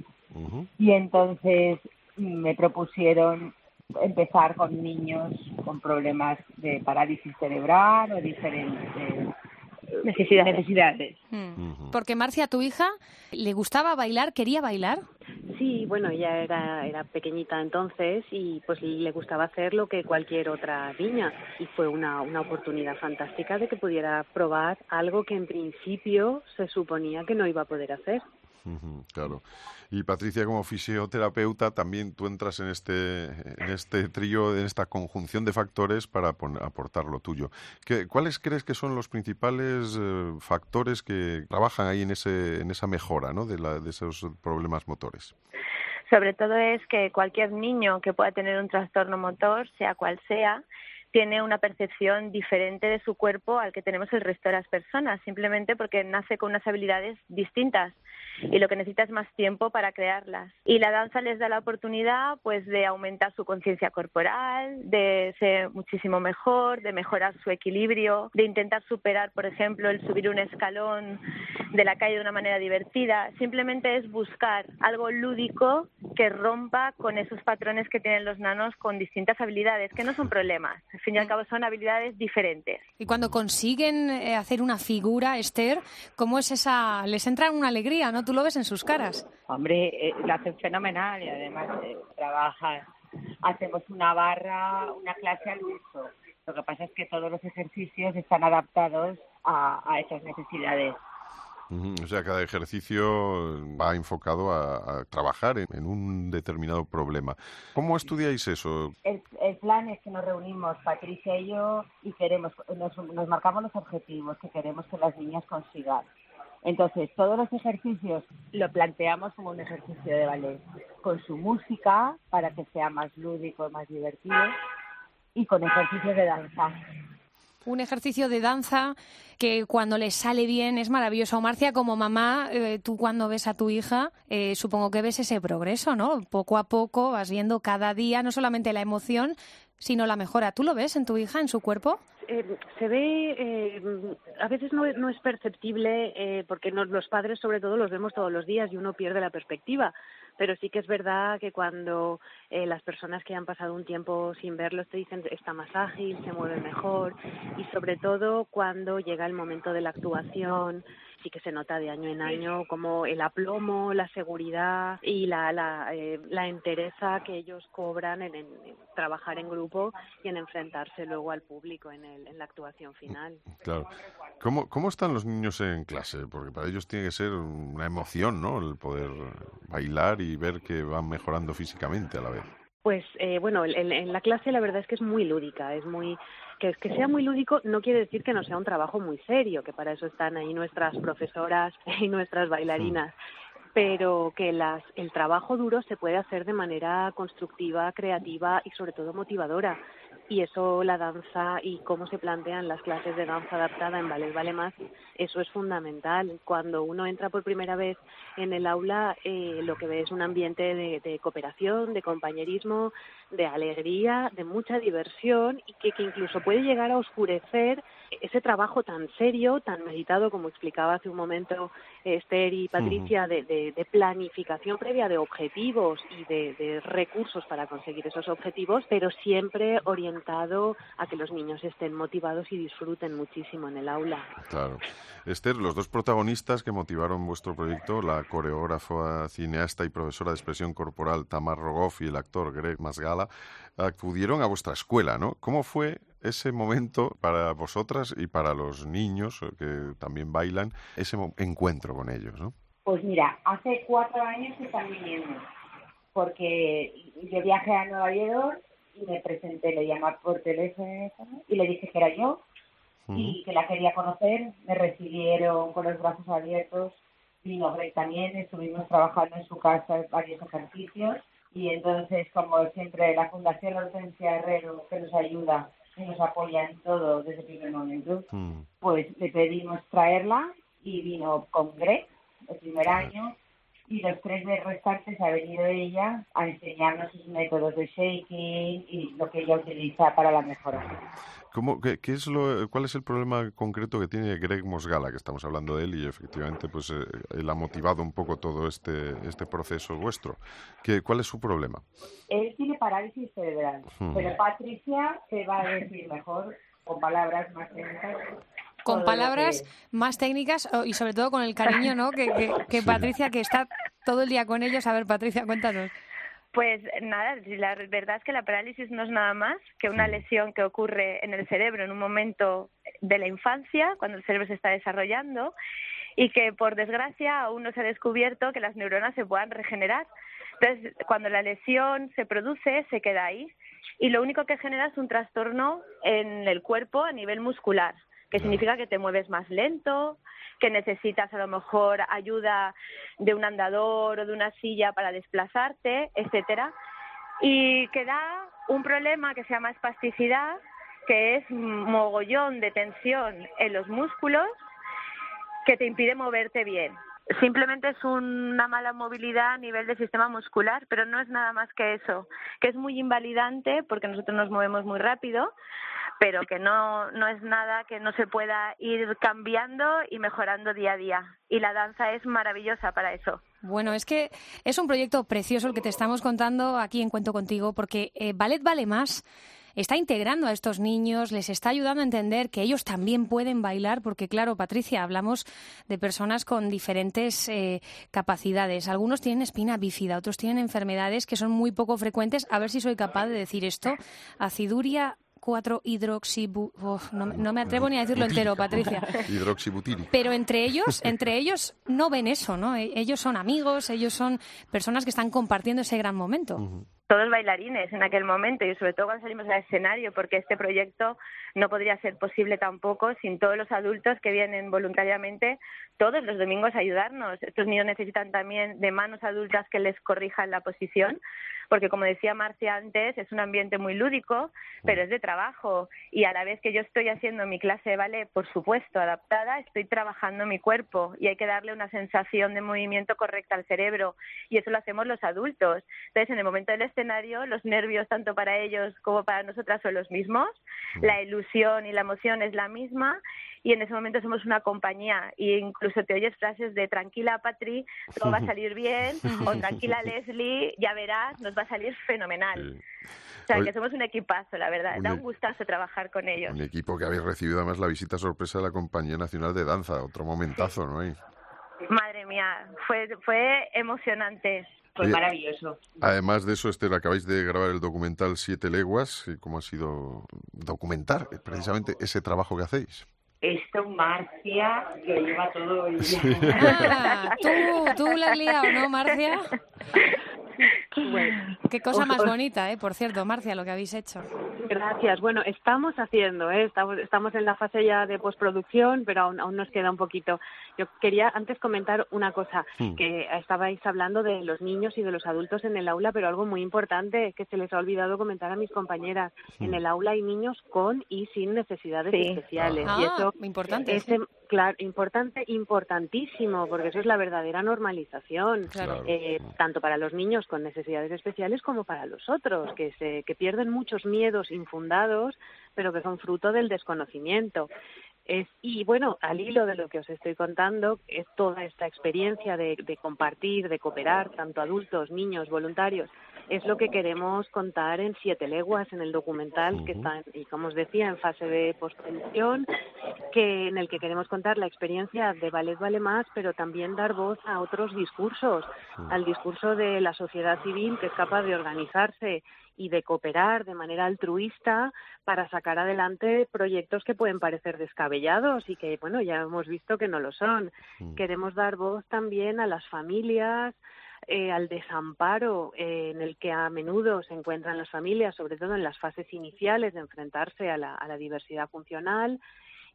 y entonces me propusieron empezar con niños con problemas de parálisis cerebral o diferentes Necesidades. necesidades. Mm. Porque Marcia, tu hija, ¿le gustaba bailar? ¿Quería bailar? Sí, bueno, ella era, era pequeñita entonces y pues le gustaba hacer lo que cualquier otra niña y fue una, una oportunidad fantástica de que pudiera probar algo que en principio se suponía que no iba a poder hacer. Claro. Y Patricia, como fisioterapeuta, también tú entras en este, en este trío, en esta conjunción de factores para aportar lo tuyo. ¿Qué, ¿Cuáles crees que son los principales eh, factores que trabajan ahí en, ese, en esa mejora ¿no? de, la- de esos problemas motores? Sobre todo es que cualquier niño que pueda tener un trastorno motor, sea cual sea, tiene una percepción diferente de su cuerpo al que tenemos el resto de las personas, simplemente porque nace con unas habilidades distintas y lo que necesita es más tiempo para crearlas. Y la danza les da la oportunidad pues de aumentar su conciencia corporal, de ser muchísimo mejor, de mejorar su equilibrio, de intentar superar, por ejemplo, el subir un escalón de la calle de una manera divertida. Simplemente es buscar algo lúdico que rompa con esos patrones que tienen los nanos con distintas habilidades, que no son problemas. Al fin y al cabo son habilidades diferentes. Y cuando consiguen eh, hacer una figura, Esther, ¿cómo es esa? Les entra una alegría, ¿no? Tú lo ves en sus caras. Hombre, eh, lo hacen fenomenal y además eh, trabajan. Hacemos una barra, una clase al uso. Lo que pasa es que todos los ejercicios están adaptados a, a esas necesidades. O sea, cada ejercicio va enfocado a, a trabajar en, en un determinado problema. ¿Cómo estudiáis eso? El, el plan es que nos reunimos Patricia y yo y queremos, nos, nos marcamos los objetivos que queremos que las niñas consigan. Entonces, todos los ejercicios lo planteamos como un ejercicio de ballet, con su música para que sea más lúdico, más divertido, y con ejercicios de danza. Un ejercicio de danza que cuando le sale bien es maravilloso. Marcia, como mamá, eh, tú cuando ves a tu hija, eh, supongo que ves ese progreso, ¿no? Poco a poco vas viendo cada día no solamente la emoción, sino la mejora. ¿Tú lo ves en tu hija, en su cuerpo? Eh, se ve, eh, a veces no, no es perceptible eh, porque no- los padres sobre todo los vemos todos los días y uno pierde la perspectiva, pero sí que es verdad que cuando eh, las personas que han pasado un tiempo sin verlos te dicen está más ágil, se mueve mejor y sobre todo cuando llega el momento de la actuación sí que se nota de año en año como el aplomo, la seguridad y la, la, eh, la entereza que ellos cobran en, en- en trabajar en grupo y en enfrentarse luego al público en, el, en la actuación final. Claro. ¿Cómo, ¿Cómo están los niños en clase? Porque para ellos tiene que ser una emoción, ¿no? El poder bailar y ver que van mejorando físicamente a la vez. Pues eh, bueno, en, la clase la verdad es que es muy lúdica, es muy que, que sea muy lúdico no quiere decir que no sea un trabajo muy serio, que para eso están ahí nuestras profesoras y nuestras bailarinas, pero que las, el trabajo duro se puede hacer de manera constructiva, creativa y sobre todo motivadora. Y eso la danza y cómo se plantean las clases de danza adaptada en Ballet Vale Más, eso es fundamental. Cuando uno entra por primera vez en el aula, eh, lo que ve es un ambiente de, de cooperación, de compañerismo, de alegría, de mucha diversión y que, que incluso puede llegar a oscurecer ese trabajo tan serio, tan meditado, como explicaba hace un momento eh, Esther y Patricia, de, de- de planificación previa de objetivos y de, de recursos para conseguir esos objetivos, pero siempre orientado a que los niños estén motivados y disfruten muchísimo en el aula. Claro. Esther, los dos protagonistas que motivaron vuestro proyecto, la coreógrafa, cineasta y profesora de expresión corporal Tamar Rogoff y el actor Greg Masgala, acudieron a vuestra escuela, ¿no? ¿Cómo fue ese momento para vosotras y para los niños eh, que también bailan, ese encuentro con ellos, ¿no? Pues mira, hace cuatro años que están viniendo, porque yo viajé a Nueva York y me presenté, le llamé por teléfono y le dije que era yo y que la quería conocer. Me recibieron con los brazos abiertos, vino Greg también, estuvimos trabajando en su casa varios ejercicios y entonces, como siempre, la Fundación Hortensia Herrero, que nos ayuda nos apoya en todo desde el primer momento, pues le pedimos traerla y vino con Greg el primer año y los tres de restantes ha venido ella a enseñarnos sus métodos de shaking y lo que ella utiliza para la mejora. ¿Cómo, qué, qué es lo, ¿Cuál es el problema concreto que tiene Greg Mosgala? Que estamos hablando de él y efectivamente pues eh, él ha motivado un poco todo este, este proceso vuestro. ¿Qué, ¿Cuál es su problema? Él tiene parálisis cerebral, Hmm. pero Patricia te va a decir mejor con palabras más técnicas. Con palabras que- más técnicas y sobre todo con el cariño, ¿no? Que, que, que Sí. Patricia, que está todo el día con ellos. A ver, Patricia, cuéntanos. Pues nada, la verdad es que la parálisis no es nada más que una lesión que ocurre en el cerebro en un momento de la infancia, cuando el cerebro se está desarrollando, y que por desgracia aún no se ha descubierto que las neuronas se puedan regenerar. Entonces, cuando la lesión se produce, se queda ahí, y lo único que genera es un trastorno en el cuerpo a nivel muscular, que significa que te mueves más lento, que necesitas a lo mejor ayuda de un andador o de una silla para desplazarte, etcétera, y que da un problema que se llama espasticidad, que es mogollón de tensión en los músculos que te impide moverte bien. Simplemente es una mala movilidad a nivel del sistema muscular, pero no es nada más que eso, que es muy invalidante porque nosotros nos movemos muy rápido, pero que no, no es nada que no se pueda ir cambiando y mejorando día a día. Y la danza es maravillosa para eso. Bueno, es que es un proyecto precioso el que te estamos contando aquí en Cuento Contigo, porque eh, Ballet Vale Más está integrando a estos niños, les está ayudando a entender que ellos también pueden bailar, porque claro, Patricia, hablamos de personas con diferentes eh, capacidades. Algunos tienen espina bífida, otros tienen enfermedades que son muy poco frecuentes. A ver si soy capaz de decir esto. Aciduria 4 hidroxibu... no, no me atrevo ni a decirlo entero, Patricia. Hidroxibutírico. Pero entre ellos, entre ellos no ven eso, ¿no? E- Ellos son amigos, ellos son personas que están compartiendo ese gran momento. Todos bailarines en aquel momento y sobre todo cuando salimos al escenario porque este proyecto no podría ser posible tampoco sin todos los adultos que vienen voluntariamente todos los domingos a ayudarnos. Estos niños necesitan también de manos adultas que les corrijan la posición porque como decía Marcia antes es un ambiente muy lúdico pero es de trabajo y a la vez que yo estoy haciendo mi clase de ballet por supuesto adaptada estoy trabajando mi cuerpo y hay que darle una sensación de movimiento correcta al cerebro y eso lo hacemos los adultos. Entonces, en el momento del escenario, los nervios, tanto para ellos como para nosotras, son los mismos, la ilusión y la emoción es la misma, y en ese momento somos una compañía, e incluso te oyes frases de tranquila, Patri, todo va a salir bien, o tranquila, Leslie, ya verás, nos va a salir fenomenal. O sea, que somos un equipazo, la verdad. Un Da e- un gustazo trabajar con ellos. Un equipo que habéis recibido además la visita sorpresa de la Compañía Nacional de Danza. Otro momentazo, ¿no? Madre mía, fue, fue emocionante. Fue maravilloso. Además de eso, Esther, acabáis de grabar el documental Siete Leguas. y ¿Cómo ha sido documentar eh, precisamente ese trabajo que hacéis? Esto Marcia, que lo lleva todo el día. Ah, tú, tú la has liado, ¿no, Marcia? Qué cosa más bonita, ¿eh? Por cierto, Marcia, lo que habéis hecho. Gracias. Bueno, estamos haciendo, ¿eh? estamos, estamos en la fase ya de postproducción, pero aún, aún nos queda un poquito. Yo quería antes comentar una cosa, que estabais hablando de los niños y de los adultos en el aula, pero algo muy importante que se les ha olvidado comentar a mis compañeras. En el aula hay niños con y sin necesidades Sí. especiales. Ah, y eso importante, es, sí. em- claro, importante, importantísimo, porque eso es la verdadera normalización, Claro. eh, tanto para los niños con necesidades especiales como para los otros, que, se, que pierden muchos miedos infundados, pero que son fruto del desconocimiento. Es, y bueno, al hilo de lo que os estoy contando, es toda esta experiencia de, de compartir, de cooperar, tanto adultos, niños, voluntarios, es lo que queremos contar en Siete Leguas, en el documental que está, y como os decía, en fase de postproducción, que en el que queremos contar la experiencia de Ballet Vale Más, pero también dar voz a otros discursos, al discurso de la sociedad civil que es capaz de organizarse y de cooperar de manera altruista para sacar adelante proyectos que pueden parecer descabellados y que, bueno, ya hemos visto que no lo son. Queremos dar voz también a las familias, eh, al desamparo eh, en el que a menudo se encuentran las familias, sobre todo en las fases iniciales de enfrentarse a la, a la diversidad funcional.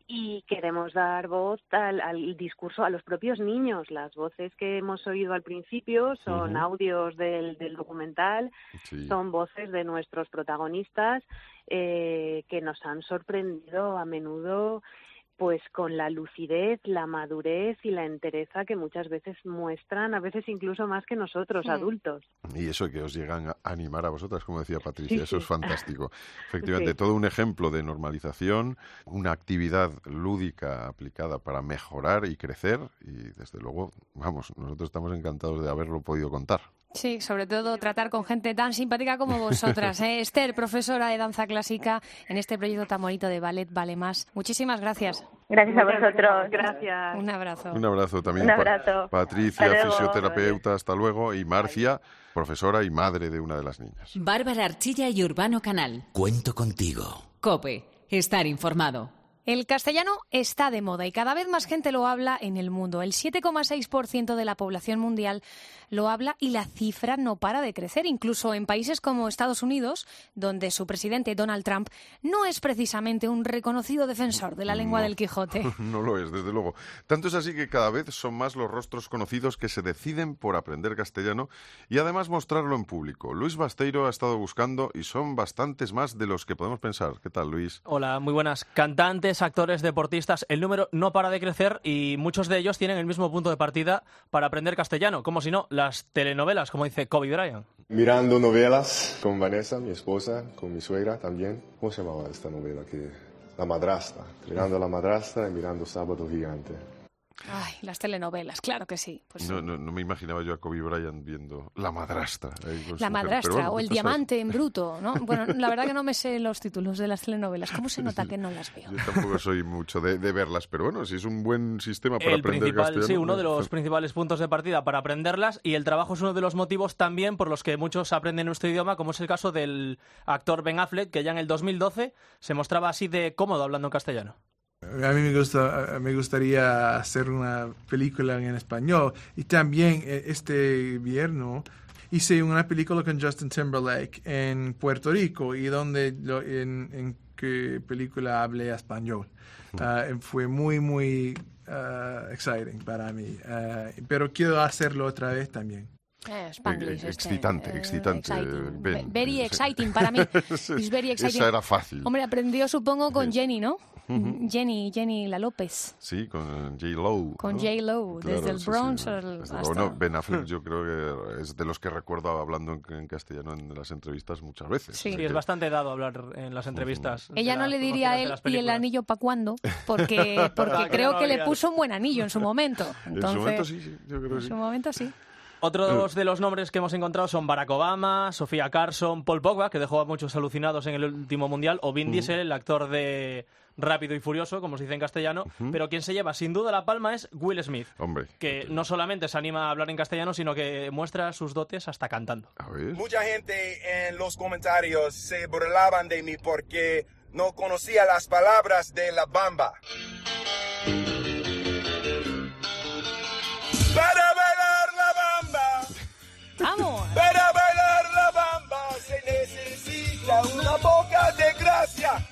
Y queremos dar voz al, al discurso a los propios niños. Las voces que hemos oído al principio son audios del, del documental, Sí. son voces de nuestros protagonistas eh, que nos han sorprendido a menudo pues con la lucidez, la madurez y la entereza que muchas veces muestran, a veces incluso más que nosotros adultos. Y eso que os llegan a animar a vosotras, como decía Patricia, Sí, eso sí. es fantástico. Efectivamente, Sí. todo un ejemplo de normalización, una actividad lúdica aplicada para mejorar y crecer. Y desde luego, vamos, nosotros estamos encantados de haberlo podido contar. Sí, sobre todo tratar con gente tan simpática como vosotras. ¿eh? Esther, profesora de danza clásica en este proyecto tan bonito de Ballet Vale Más. Muchísimas gracias. Gracias a vosotros. Gracias. Un abrazo. Un abrazo también. Un Pa- abrazo. Patricia, luego. fisioterapeuta, hasta luego. Y Marcia, profesora y madre de una de las niñas. Bárbara Archilla y Urbano Canal. Cuento contigo. Cope. Estar informado. El castellano está de moda y cada vez más gente lo habla en el mundo. El 7,6% de la población mundial lo habla y la cifra no para de crecer, incluso en países como Estados Unidos, donde su presidente Donald Trump no es precisamente un reconocido defensor de la lengua No. del Quijote. No lo es, desde luego. Tanto es así que cada vez son más los rostros conocidos que se deciden por aprender castellano y además mostrarlo en público. Luis Basteiro ha estado buscando y son bastantes más de los que podemos pensar. ¿Qué tal, Luis? Hola, muy buenas. Cantantes, actores, deportistas, el número no para de crecer y muchos de ellos tienen el mismo punto de partida para aprender castellano, como si no, las telenovelas, como dice Kobe Bryant. Mirando novelas con Vanessa, mi esposa, con mi suegra también. ¿Cómo se llamaba esta novela? Que... La madrastra. Mirando la madrastra y mirando Sábado Gigante. Ay, las telenovelas, claro que sí. Pues No, no, no me imaginaba yo a Kobe Bryant viendo La Madrastra. su La madrastra Pero bueno, o El sabes. diamante en bruto, ¿no? Bueno, la verdad que no me sé los títulos de las telenovelas. ¿Cómo se nota que no las veo? Yo tampoco soy mucho de, de verlas, pero bueno, si es un buen sistema para el aprender castellano. sí, uno de pues, los principales puntos de partida para aprenderlas y el trabajo es uno de los motivos también por los que muchos aprenden nuestro idioma, como es el caso del actor Ben Affleck, que ya en el 2012 se mostraba así de cómodo hablando en castellano. A mí me, gusta, me gustaría hacer una película en español. Y también eh, este invierno hice una película con Justin Timberlake en Puerto Rico y donde lo- en, en que película hablé español. Y fue muy, muy ah, exciting para mí. Ah, pero quiero hacerlo otra vez también. Eh, Spanglish, Eh, este, excitante, eh, excitante, exciting. Ben. Very Sí. exciting para mí. Sí, It's very exciting. Esa era fácil. Hombre, aprendió supongo con Jenny, ¿no? Ujú. Jenny, Jenny La López. Sí, con J. Lowe. Con ¿no? J. Lowe, Claro, desde el sí, sí, Bronx desde al- luego. hasta- No, Ben Affleck yo creo que es de los que recuerdo hablando en, en castellano en las entrevistas muchas veces. Sí, sea es que- bastante dado hablar en las entrevistas. de Ella no las le diría a él y el anillo para cuándo, porque, porque Ah, que creo no que le puso un buen anillo en su momento. En su Entonces, momento sí, sí, yo creo que en sí. su momento sí. Otros de los nombres que hemos encontrado son Barack Obama, Sofía Carson, Paul Pogba, que dejó a muchos alucinados en el último mundial, o Vin Ujú. Diesel, el actor de Rápido y Furioso, como se dice en castellano. Ujú. Pero quien se lleva sin duda la palma es Will Smith, Hombre, que no solamente se anima a hablar en castellano, sino que muestra sus dotes hasta cantando. Mucha gente en los comentarios se burlaban de mí porque no conocía las palabras de la bamba. Boca de gracia.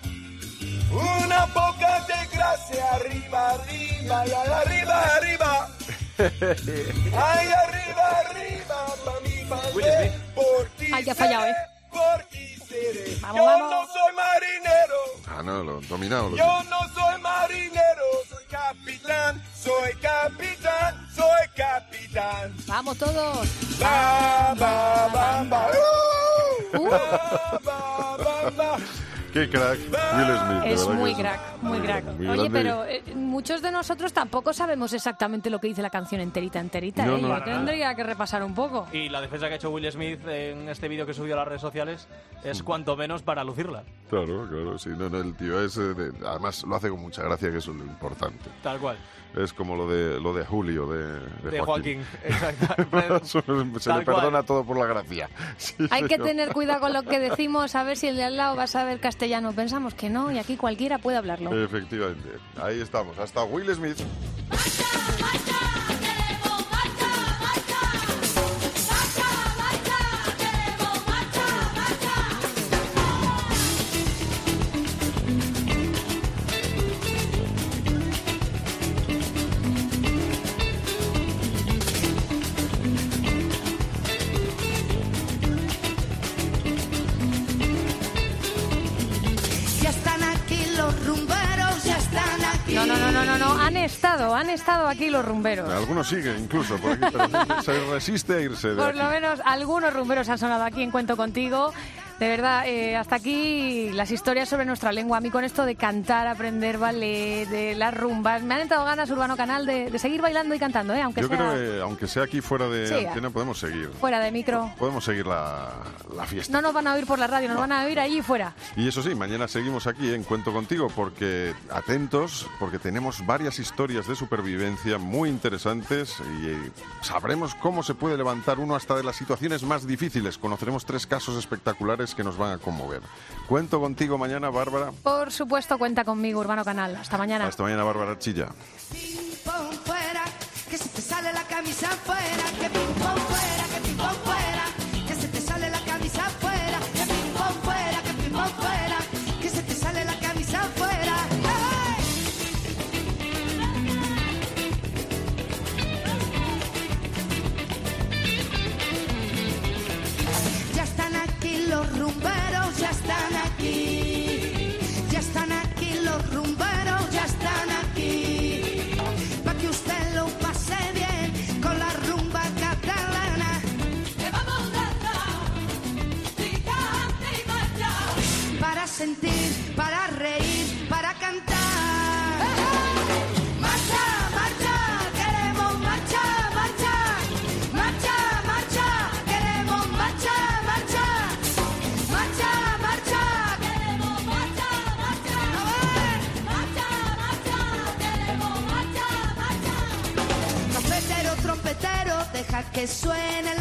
Una boca de gracia arriba, arriba, y al arriba, arriba. Ay, arriba, arriba, pa' mi madre, por ti Ay, ha fallado, ¿eh? por ti seré. Vamos, Yo vamos. no soy marinero, Ah, no, lo dominado. Lo yo no soy marinero, soy capitán, soy capitán, soy capitán. Vamos todos. Ba, ba, bamba, uh, Uh. ba, ba, bamba. Qué crack, Will Smith. Es muy crack, muy crack. muy Oye, grande. pero eh, muchos de nosotros tampoco sabemos exactamente lo que dice la canción enterita, enterita. No, ¿eh? no. Yo nada. tendría que repasar un poco. Y la defensa que ha hecho Will Smith en este vídeo que subió a las redes sociales es cuanto menos para lucirla. Claro, claro, sí, no, no, el tío es, eh, de- además lo hace con mucha gracia, que eso es lo importante. Tal cual. Es como lo de lo de Julio, de, de De Joaquín. Joaquín, exacto. se Tal le cual. perdona todo por la gracia. Sí, Hay que señor. tener cuidado con lo que decimos, a ver si el de al lado va a saber castellano. Pensamos que no, y aquí cualquiera puede hablarlo. Efectivamente. Ahí estamos. Hasta Will Smith. Han estado aquí los rumberos. Algunos siguen incluso por aquí, pero se resiste a irse de Por aquí. lo menos algunos rumberos han sonado aquí en Cuento Contigo. De verdad, eh, hasta aquí las historias sobre nuestra lengua. A mí con esto de cantar, aprender ballet, de las rumbas, me han entrado ganas, Urbano Canal, de, de seguir bailando y cantando, ¿eh? aunque Yo sea creo que, aunque sea aquí fuera de Sí, antena, podemos seguir. fuera de micro. Podemos seguir la, la fiesta. No nos van a oír por la radio, nos van a oír allí fuera. Y eso sí, mañana seguimos aquí en Cuento Contigo, porque atentos, porque tenemos varias historias de supervivencia muy interesantes y eh, sabremos cómo se puede levantar uno hasta de las situaciones más difíciles. Conoceremos tres casos espectaculares que nos van a conmover. Cuento contigo mañana, Bárbara. Por supuesto, cuenta conmigo, Urbano Canal. Hasta mañana. Hasta mañana, Bárbara Chilla. Ya están aquí. Que suene la.